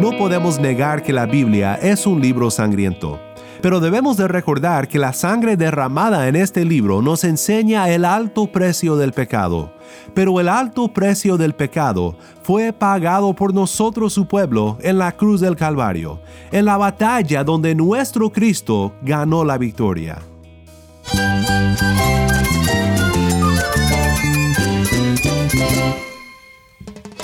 No podemos negar que la Biblia es un libro sangriento. Pero debemos de recordar que la sangre derramada en este libro nos enseña el alto precio del pecado. Pero el alto precio del pecado fue pagado por nosotros su pueblo en la cruz del Calvario, en la batalla donde nuestro Cristo ganó la victoria.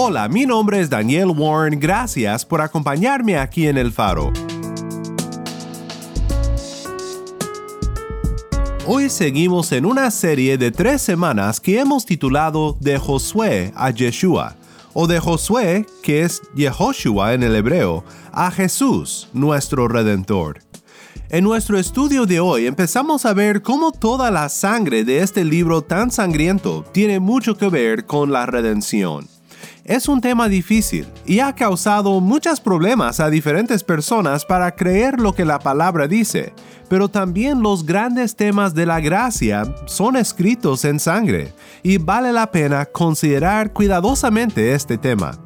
Hola, mi nombre es Daniel Warren, gracias por acompañarme aquí en El Faro. Hoy seguimos en una serie de tres semanas que hemos titulado De Josué a Yeshua, o de Josué, que es Yehoshua en el hebreo, a Jesús, nuestro Redentor. En nuestro estudio de hoy empezamos a ver cómo toda la sangre de este libro tan sangriento tiene mucho que ver con la redención. Es un tema difícil y ha causado muchos problemas a diferentes personas para creer lo que la palabra dice, pero también los grandes temas de la gracia son escritos en sangre y vale la pena considerar cuidadosamente este tema.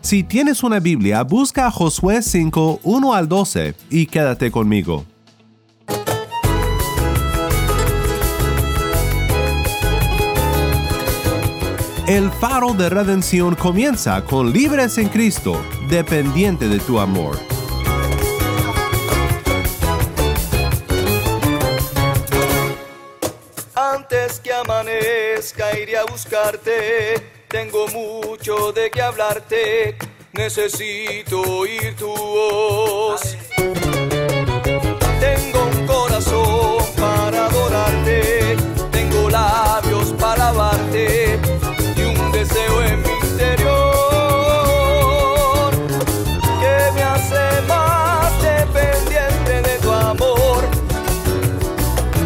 Si tienes una Biblia, busca Josué 5, 1 al 12 y quédate conmigo. El faro de redención comienza con libres en Cristo, dependiente de tu amor. Antes que amanezca iré a buscarte, tengo mucho de qué hablarte, necesito oír tu voz. Tengo un corazón para adorarte, tengo labios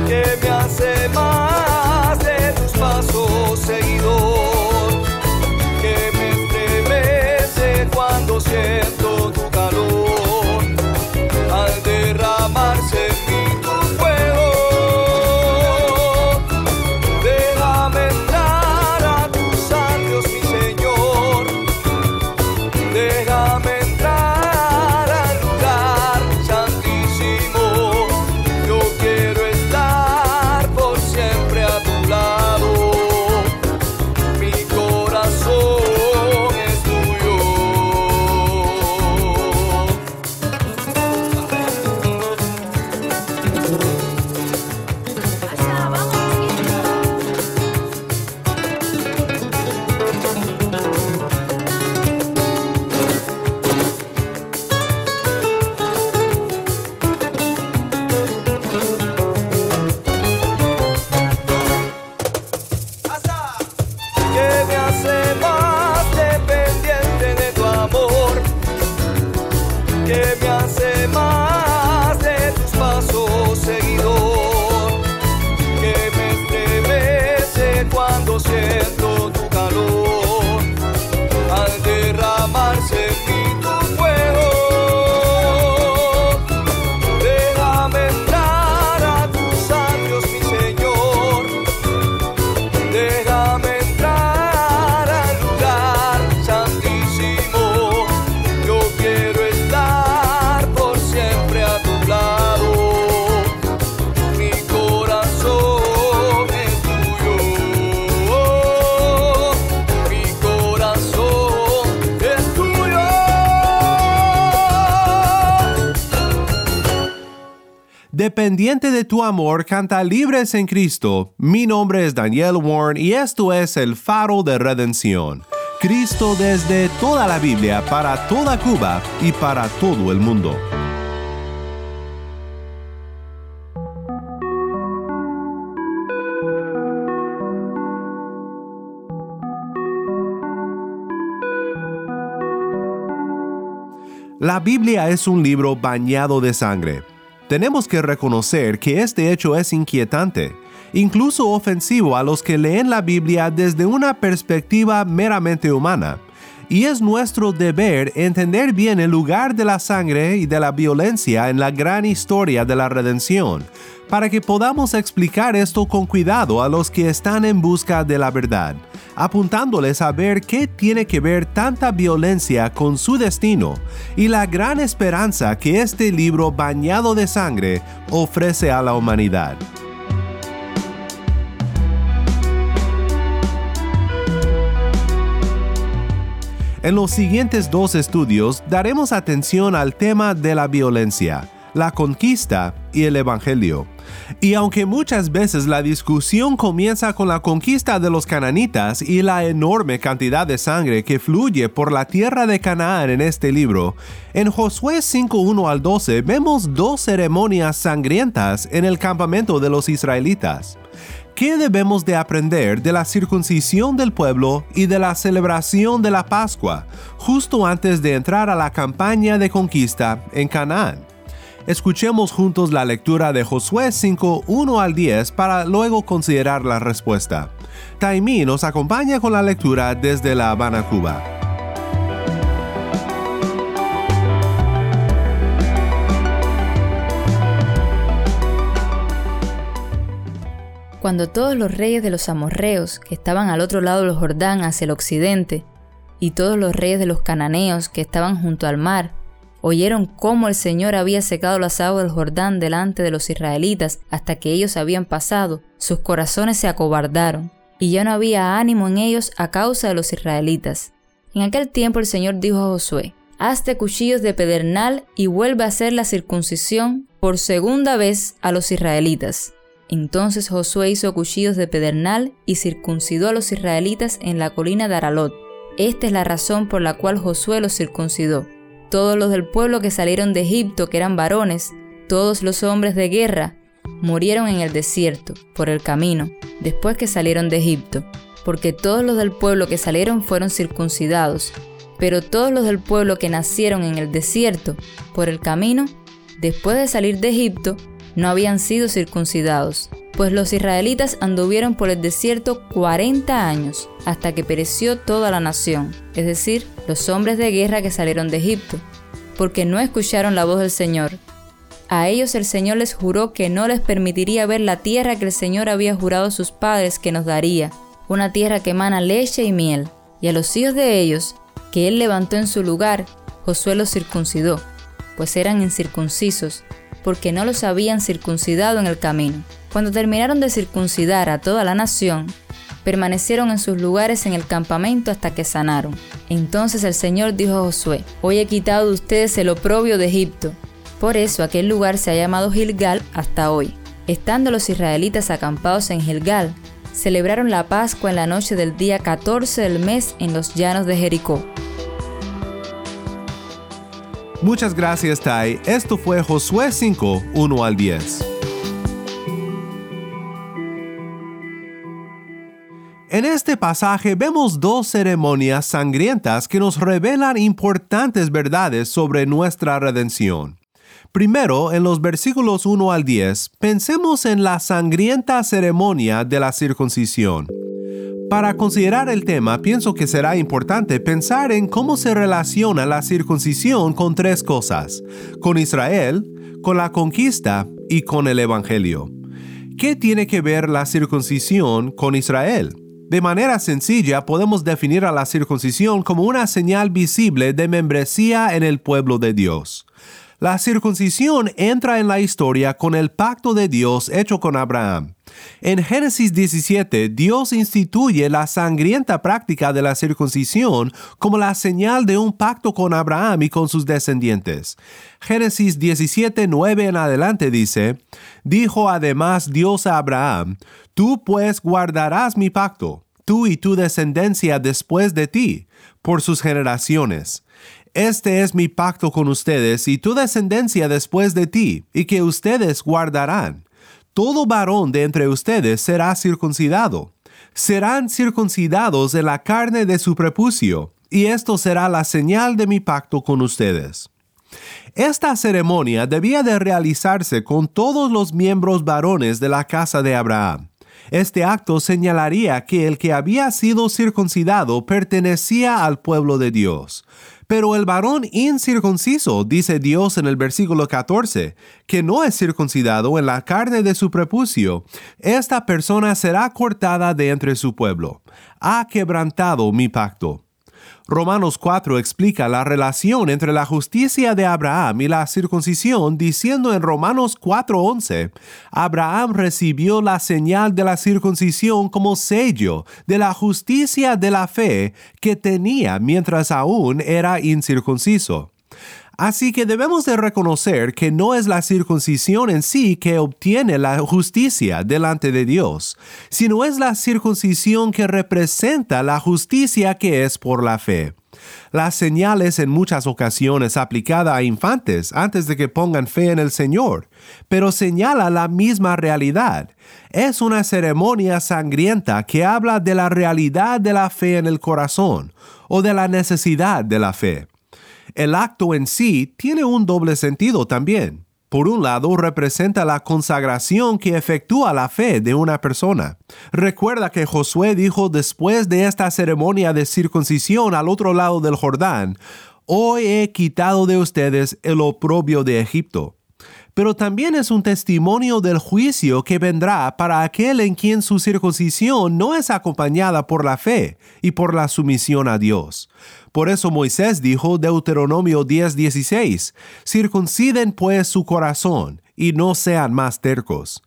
que me hace más de tus pasos seguidor, Dependiente de tu amor, canta libres en Cristo. Mi nombre es Daniel Warren y esto es el faro de redención. Cristo desde toda la Biblia, para toda Cuba y para todo el mundo. La Biblia es un libro bañado de sangre tenemos que reconocer que este hecho es inquietante, incluso ofensivo a los que leen la Biblia desde una perspectiva meramente humana. Y es nuestro deber entender bien el lugar de la sangre y de la violencia en la gran historia de la redención, para que podamos explicar esto con cuidado a los que están en busca de la verdad apuntándoles a ver qué tiene que ver tanta violencia con su destino y la gran esperanza que este libro bañado de sangre ofrece a la humanidad. En los siguientes dos estudios daremos atención al tema de la violencia, la conquista y el Evangelio. Y aunque muchas veces la discusión comienza con la conquista de los cananitas y la enorme cantidad de sangre que fluye por la tierra de Canaán en este libro, en Josué 5.1 al 12 vemos dos ceremonias sangrientas en el campamento de los israelitas. ¿Qué debemos de aprender de la circuncisión del pueblo y de la celebración de la Pascua, justo antes de entrar a la campaña de conquista en Canaán? Escuchemos juntos la lectura de Josué 5, 1 al 10 para luego considerar la respuesta. Taimí nos acompaña con la lectura desde La Habana, Cuba. Cuando todos los reyes de los amorreos que estaban al otro lado del Jordán hacia el occidente, y todos los reyes de los cananeos que estaban junto al mar, oyeron cómo el Señor había secado las aguas del Jordán delante de los israelitas hasta que ellos habían pasado, sus corazones se acobardaron, y ya no había ánimo en ellos a causa de los israelitas. En aquel tiempo el Señor dijo a Josué, Hazte cuchillos de pedernal y vuelve a hacer la circuncisión por segunda vez a los israelitas. Entonces Josué hizo cuchillos de pedernal y circuncidó a los israelitas en la colina de Aralot. Esta es la razón por la cual Josué los circuncidó todos los del pueblo que salieron de Egipto, que eran varones, todos los hombres de guerra, murieron en el desierto, por el camino, después que salieron de Egipto, porque todos los del pueblo que salieron fueron circuncidados, pero todos los del pueblo que nacieron en el desierto, por el camino, después de salir de Egipto, no habían sido circuncidados, pues los israelitas anduvieron por el desierto 40 años, hasta que pereció toda la nación, es decir, los hombres de guerra que salieron de Egipto, porque no escucharon la voz del Señor. A ellos el Señor les juró que no les permitiría ver la tierra que el Señor había jurado a sus padres que nos daría, una tierra que emana leche y miel, y a los hijos de ellos, que él levantó en su lugar, Josué los circuncidó, pues eran incircuncisos, porque no los habían circuncidado en el camino. Cuando terminaron de circuncidar a toda la nación, permanecieron en sus lugares en el campamento hasta que sanaron. Entonces el Señor dijo a Josué, Hoy he quitado de ustedes el oprobio de Egipto. Por eso aquel lugar se ha llamado Gilgal hasta hoy. Estando los israelitas acampados en Gilgal, celebraron la Pascua en la noche del día 14 del mes en los llanos de Jericó. Muchas gracias, Tai. Esto fue Josué 5, 1 al 10. En este pasaje vemos dos ceremonias sangrientas que nos revelan importantes verdades sobre nuestra redención. Primero, en los versículos 1 al 10, pensemos en la sangrienta ceremonia de la circuncisión. Para considerar el tema, pienso que será importante pensar en cómo se relaciona la circuncisión con tres cosas, con Israel, con la conquista y con el Evangelio. ¿Qué tiene que ver la circuncisión con Israel? De manera sencilla podemos definir a la circuncisión como una señal visible de membresía en el pueblo de Dios. La circuncisión entra en la historia con el pacto de Dios hecho con Abraham. En Génesis 17, Dios instituye la sangrienta práctica de la circuncisión como la señal de un pacto con Abraham y con sus descendientes. Génesis 17, 9 en adelante dice, Dijo además Dios a Abraham, Tú pues guardarás mi pacto, tú y tu descendencia después de ti, por sus generaciones. Este es mi pacto con ustedes y tu descendencia después de ti, y que ustedes guardarán. Todo varón de entre ustedes será circuncidado. Serán circuncidados en la carne de su prepucio, y esto será la señal de mi pacto con ustedes. Esta ceremonia debía de realizarse con todos los miembros varones de la casa de Abraham. Este acto señalaría que el que había sido circuncidado pertenecía al pueblo de Dios. Pero el varón incircunciso, dice Dios en el versículo 14, que no es circuncidado en la carne de su prepucio, esta persona será cortada de entre su pueblo. Ha quebrantado mi pacto. Romanos 4 explica la relación entre la justicia de Abraham y la circuncisión diciendo en Romanos 4:11, Abraham recibió la señal de la circuncisión como sello de la justicia de la fe que tenía mientras aún era incircunciso. Así que debemos de reconocer que no es la circuncisión en sí que obtiene la justicia delante de Dios, sino es la circuncisión que representa la justicia que es por la fe. Las señales en muchas ocasiones aplicada a infantes antes de que pongan fe en el Señor, pero señala la misma realidad. Es una ceremonia sangrienta que habla de la realidad de la fe en el corazón o de la necesidad de la fe. El acto en sí tiene un doble sentido también. Por un lado, representa la consagración que efectúa la fe de una persona. Recuerda que Josué dijo después de esta ceremonia de circuncisión al otro lado del Jordán, Hoy he quitado de ustedes el oprobio de Egipto pero también es un testimonio del juicio que vendrá para aquel en quien su circuncisión no es acompañada por la fe y por la sumisión a Dios. Por eso Moisés dijo Deuteronomio 10:16, circunciden pues su corazón y no sean más tercos.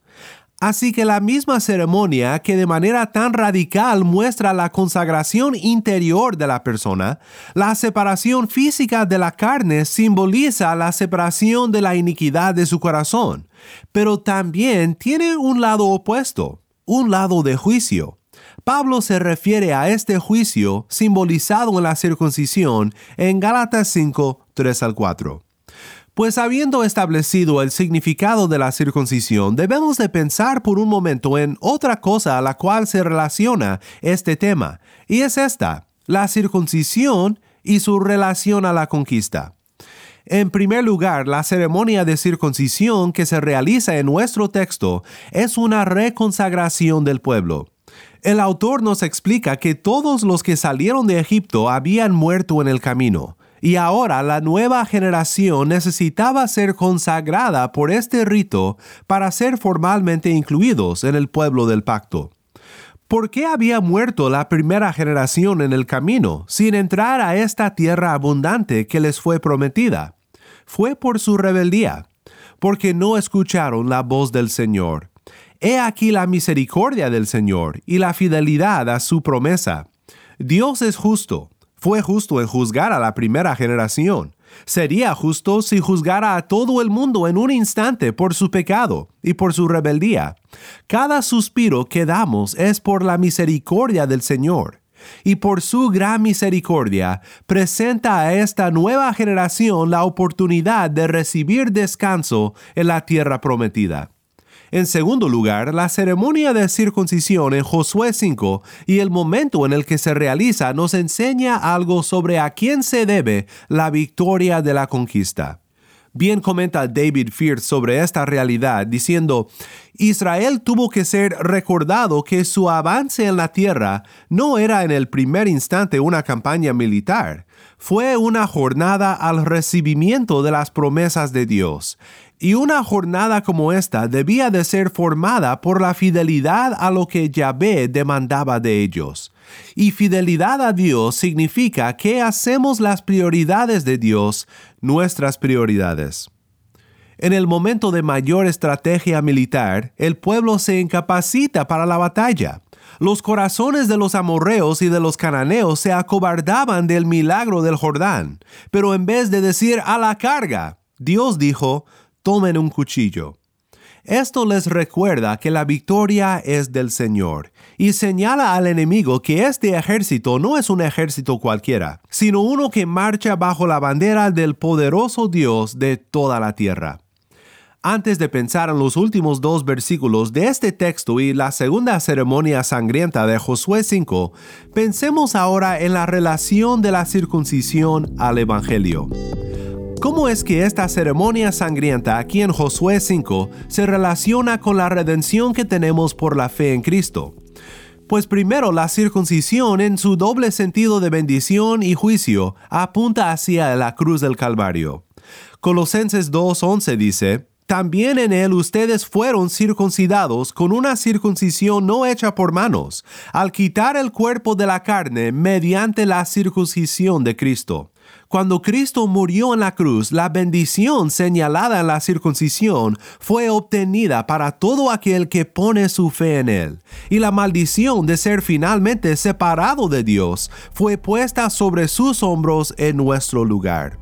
Así que la misma ceremonia que de manera tan radical muestra la consagración interior de la persona, la separación física de la carne simboliza la separación de la iniquidad de su corazón, pero también tiene un lado opuesto, un lado de juicio. Pablo se refiere a este juicio simbolizado en la circuncisión en Gálatas 5, 3 al 4. Pues habiendo establecido el significado de la circuncisión, debemos de pensar por un momento en otra cosa a la cual se relaciona este tema, y es esta, la circuncisión y su relación a la conquista. En primer lugar, la ceremonia de circuncisión que se realiza en nuestro texto es una reconsagración del pueblo. El autor nos explica que todos los que salieron de Egipto habían muerto en el camino, y ahora la nueva generación necesitaba ser consagrada por este rito para ser formalmente incluidos en el pueblo del pacto. ¿Por qué había muerto la primera generación en el camino sin entrar a esta tierra abundante que les fue prometida? Fue por su rebeldía, porque no escucharon la voz del Señor. He aquí la misericordia del Señor y la fidelidad a su promesa. Dios es justo fue justo en juzgar a la primera generación. Sería justo si juzgara a todo el mundo en un instante por su pecado y por su rebeldía. Cada suspiro que damos es por la misericordia del Señor. Y por su gran misericordia presenta a esta nueva generación la oportunidad de recibir descanso en la tierra prometida. En segundo lugar, la ceremonia de circuncisión en Josué 5 y el momento en el que se realiza nos enseña algo sobre a quién se debe la victoria de la conquista. Bien comenta David Fierce sobre esta realidad diciendo, Israel tuvo que ser recordado que su avance en la tierra no era en el primer instante una campaña militar, fue una jornada al recibimiento de las promesas de Dios. Y una jornada como esta debía de ser formada por la fidelidad a lo que Yahvé demandaba de ellos. Y fidelidad a Dios significa que hacemos las prioridades de Dios nuestras prioridades. En el momento de mayor estrategia militar, el pueblo se incapacita para la batalla los corazones de los amorreos y de los cananeos se acobardaban del milagro del Jordán, pero en vez de decir a la carga, Dios dijo, tomen un cuchillo. Esto les recuerda que la victoria es del Señor y señala al enemigo que este ejército no es un ejército cualquiera, sino uno que marcha bajo la bandera del poderoso Dios de toda la tierra. Antes de pensar en los últimos dos versículos de este texto y la segunda ceremonia sangrienta de Josué 5, pensemos ahora en la relación de la circuncisión al Evangelio. ¿Cómo es que esta ceremonia sangrienta aquí en Josué 5 se relaciona con la redención que tenemos por la fe en Cristo? Pues primero la circuncisión en su doble sentido de bendición y juicio apunta hacia la cruz del Calvario. Colosenses 2.11 dice, también en él ustedes fueron circuncidados con una circuncisión no hecha por manos, al quitar el cuerpo de la carne mediante la circuncisión de Cristo. Cuando Cristo murió en la cruz, la bendición señalada en la circuncisión fue obtenida para todo aquel que pone su fe en él, y la maldición de ser finalmente separado de Dios fue puesta sobre sus hombros en nuestro lugar.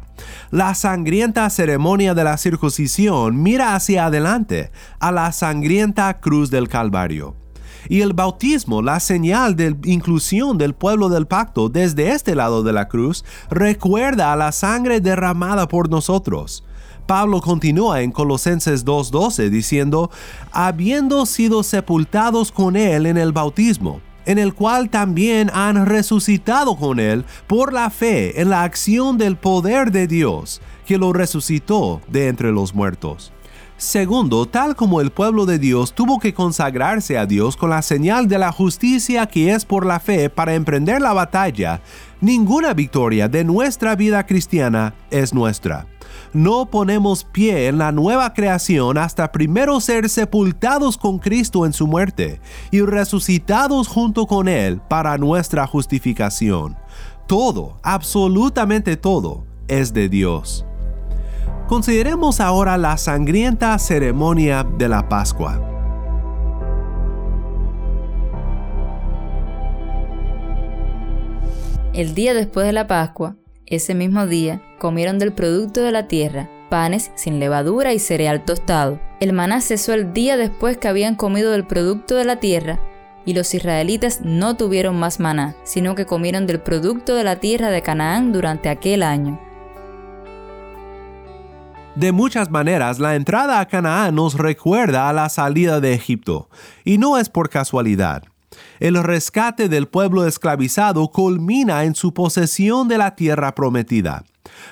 La sangrienta ceremonia de la circuncisión mira hacia adelante a la sangrienta cruz del Calvario. Y el bautismo, la señal de inclusión del pueblo del pacto desde este lado de la cruz, recuerda a la sangre derramada por nosotros. Pablo continúa en Colosenses 2.12 diciendo, habiendo sido sepultados con él en el bautismo, en el cual también han resucitado con él por la fe en la acción del poder de Dios, que lo resucitó de entre los muertos. Segundo, tal como el pueblo de Dios tuvo que consagrarse a Dios con la señal de la justicia que es por la fe para emprender la batalla, ninguna victoria de nuestra vida cristiana es nuestra no ponemos pie en la nueva creación hasta primero ser sepultados con Cristo en su muerte y resucitados junto con Él para nuestra justificación. Todo, absolutamente todo, es de Dios. Consideremos ahora la sangrienta ceremonia de la Pascua. El día después de la Pascua, ese mismo día comieron del producto de la tierra, panes sin levadura y cereal tostado. El maná cesó el día después que habían comido del producto de la tierra, y los israelitas no tuvieron más maná, sino que comieron del producto de la tierra de Canaán durante aquel año. De muchas maneras, la entrada a Canaán nos recuerda a la salida de Egipto, y no es por casualidad. El rescate del pueblo esclavizado culmina en su posesión de la tierra prometida.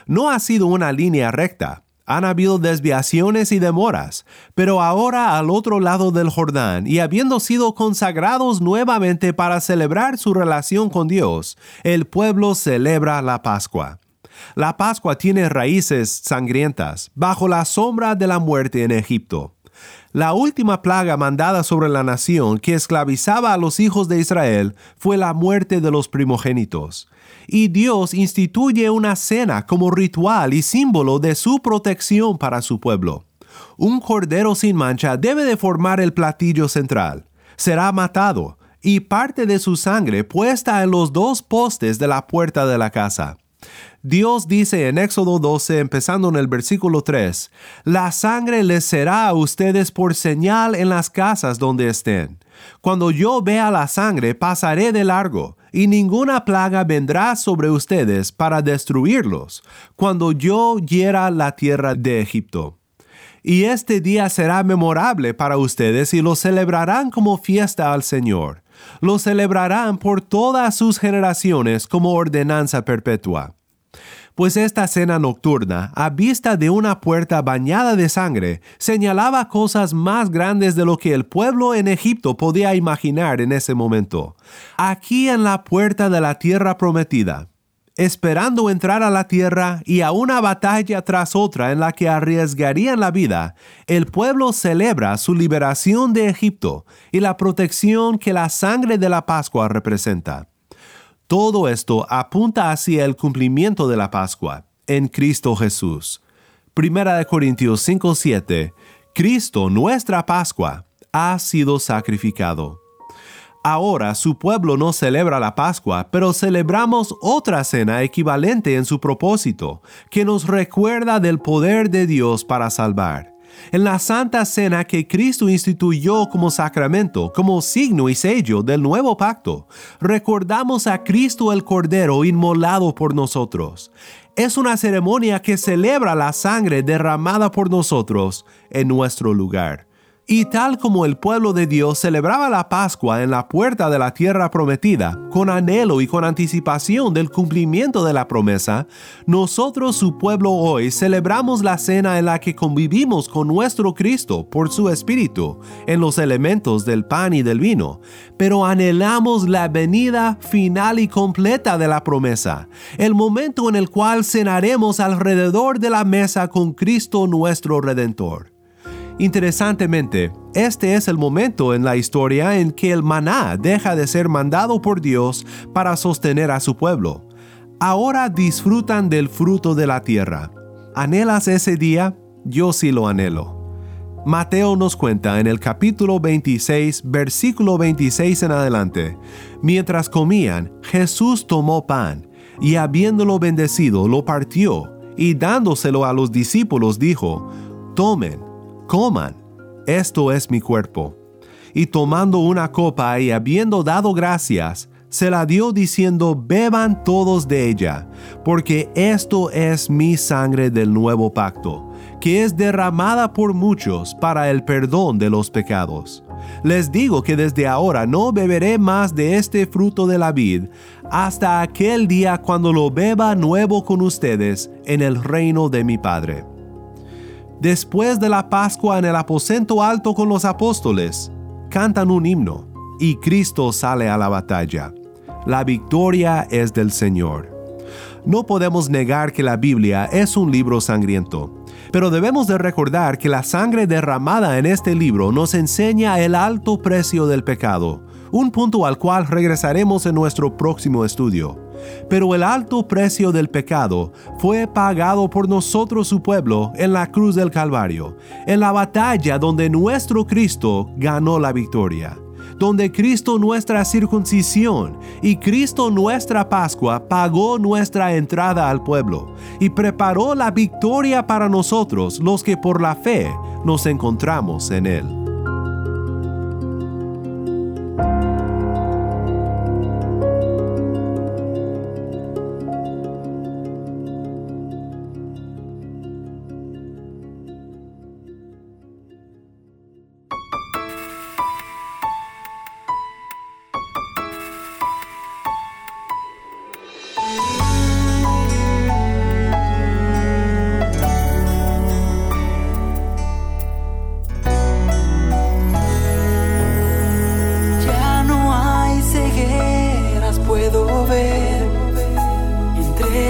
No ha sido una línea recta, han habido desviaciones y demoras, pero ahora al otro lado del Jordán y habiendo sido consagrados nuevamente para celebrar su relación con Dios, el pueblo celebra la Pascua. La Pascua tiene raíces sangrientas, bajo la sombra de la muerte en Egipto. La última plaga mandada sobre la nación que esclavizaba a los hijos de Israel fue la muerte de los primogénitos. Y Dios instituye una cena como ritual y símbolo de su protección para su pueblo. Un cordero sin mancha debe de formar el platillo central. Será matado y parte de su sangre puesta en los dos postes de la puerta de la casa. Dios dice en Éxodo 12, empezando en el versículo 3, La sangre les será a ustedes por señal en las casas donde estén. Cuando yo vea la sangre, pasaré de largo, y ninguna plaga vendrá sobre ustedes para destruirlos, cuando yo hiera la tierra de Egipto. Y este día será memorable para ustedes y lo celebrarán como fiesta al Señor. Lo celebrarán por todas sus generaciones como ordenanza perpetua pues esta cena nocturna, a vista de una puerta bañada de sangre, señalaba cosas más grandes de lo que el pueblo en Egipto podía imaginar en ese momento. Aquí en la puerta de la tierra prometida, esperando entrar a la tierra y a una batalla tras otra en la que arriesgarían la vida, el pueblo celebra su liberación de Egipto y la protección que la sangre de la Pascua representa. Todo esto apunta hacia el cumplimiento de la Pascua en Cristo Jesús. Primera de Corintios 5:7 Cristo, nuestra Pascua, ha sido sacrificado. Ahora su pueblo no celebra la Pascua, pero celebramos otra cena equivalente en su propósito, que nos recuerda del poder de Dios para salvar en la Santa Cena que Cristo instituyó como sacramento, como signo y sello del nuevo pacto, recordamos a Cristo el Cordero inmolado por nosotros. Es una ceremonia que celebra la sangre derramada por nosotros en nuestro lugar. Y tal como el pueblo de Dios celebraba la Pascua en la puerta de la tierra prometida, con anhelo y con anticipación del cumplimiento de la promesa, nosotros su pueblo hoy celebramos la cena en la que convivimos con nuestro Cristo por su Espíritu en los elementos del pan y del vino, pero anhelamos la venida final y completa de la promesa, el momento en el cual cenaremos alrededor de la mesa con Cristo nuestro Redentor. Interesantemente, este es el momento en la historia en que el maná deja de ser mandado por Dios para sostener a su pueblo. Ahora disfrutan del fruto de la tierra. ¿Anhelas ese día? Yo sí lo anhelo. Mateo nos cuenta en el capítulo 26, versículo 26 en adelante, mientras comían, Jesús tomó pan, y habiéndolo bendecido, lo partió, y dándoselo a los discípulos dijo, Tomen, coman, esto es mi cuerpo. Y tomando una copa y habiendo dado gracias, se la dio diciendo, beban todos de ella, porque esto es mi sangre del nuevo pacto, que es derramada por muchos para el perdón de los pecados. Les digo que desde ahora no beberé más de este fruto de la vid hasta aquel día cuando lo beba nuevo con ustedes en el reino de mi Padre. Después de la Pascua en el aposento alto con los apóstoles, cantan un himno y Cristo sale a la batalla. La victoria es del Señor. No podemos negar que la Biblia es un libro sangriento, pero debemos de recordar que la sangre derramada en este libro nos enseña el alto precio del pecado, un punto al cual regresaremos en nuestro próximo estudio. Pero el alto precio del pecado fue pagado por nosotros su pueblo en la cruz del Calvario, en la batalla donde nuestro Cristo ganó la victoria donde Cristo nuestra circuncisión y Cristo nuestra Pascua pagó nuestra entrada al pueblo y preparó la victoria para nosotros los que por la fe nos encontramos en Él.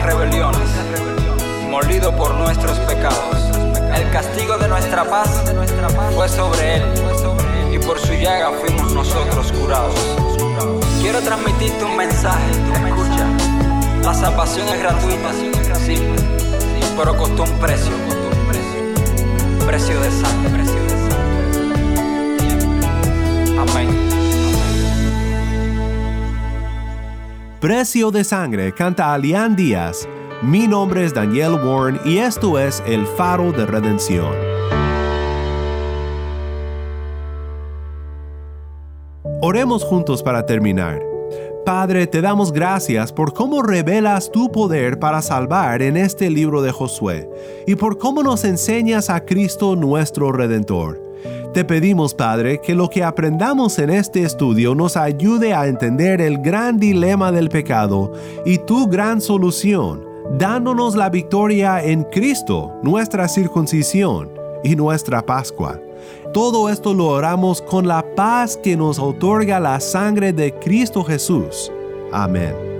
nuestras rebeliones, molido por nuestros pecados. El castigo de nuestra paz fue sobre él, y por su llaga fuimos nosotros curados. Quiero transmitirte un mensaje, escucha. La salvación es gratuita, sí, pero costó un precio, precio de sangre, precio de Precio de Sangre canta Alian Díaz. Mi nombre es Daniel Warren y esto es El Faro de Redención. Oremos juntos para terminar. Padre, te damos gracias por cómo revelas tu poder para salvar en este libro de Josué y por cómo nos enseñas a Cristo nuestro Redentor. Te pedimos, Padre, que lo que aprendamos en este estudio nos ayude a entender el gran dilema del pecado y tu gran solución, dándonos la victoria en Cristo, nuestra circuncisión y nuestra Pascua. Todo esto lo oramos con la paz que nos otorga la sangre de Cristo Jesús. Amén.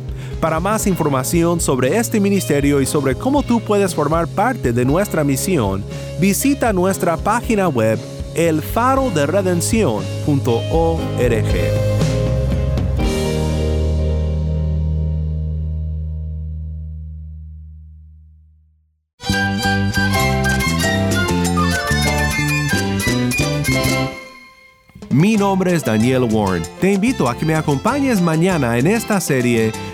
Para más información sobre este ministerio y sobre cómo tú puedes formar parte de nuestra misión, visita nuestra página web elfaroderedención.org. Mi nombre es Daniel Warren. Te invito a que me acompañes mañana en esta serie